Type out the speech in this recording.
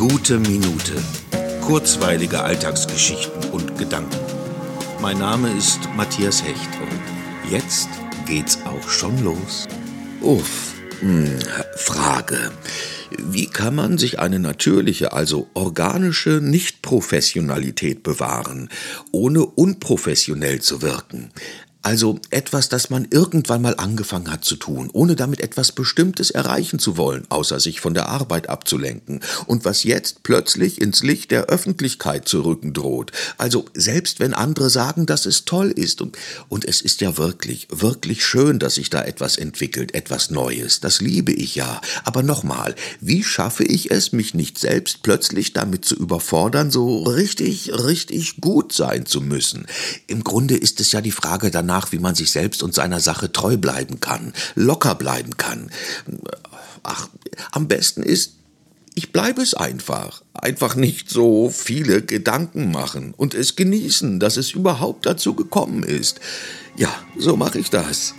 Gute Minute. Kurzweilige Alltagsgeschichten und Gedanken. Mein Name ist Matthias Hecht und jetzt geht's auch schon los. Uff, hm, Frage. Wie kann man sich eine natürliche, also organische Nichtprofessionalität bewahren, ohne unprofessionell zu wirken? Also etwas, das man irgendwann mal angefangen hat zu tun, ohne damit etwas Bestimmtes erreichen zu wollen, außer sich von der Arbeit abzulenken, und was jetzt plötzlich ins Licht der Öffentlichkeit zu rücken droht. Also selbst wenn andere sagen, dass es toll ist, und, und es ist ja wirklich, wirklich schön, dass sich da etwas entwickelt, etwas Neues, das liebe ich ja. Aber nochmal, wie schaffe ich es, mich nicht selbst plötzlich damit zu überfordern, so richtig, richtig gut sein zu müssen? Im Grunde ist es ja die Frage danach, danach, wie man sich selbst und seiner Sache treu bleiben kann, locker bleiben kann. Ach, am besten ist, ich bleibe es einfach. Einfach nicht so viele Gedanken machen und es genießen, dass es überhaupt dazu gekommen ist. Ja, so mache ich das.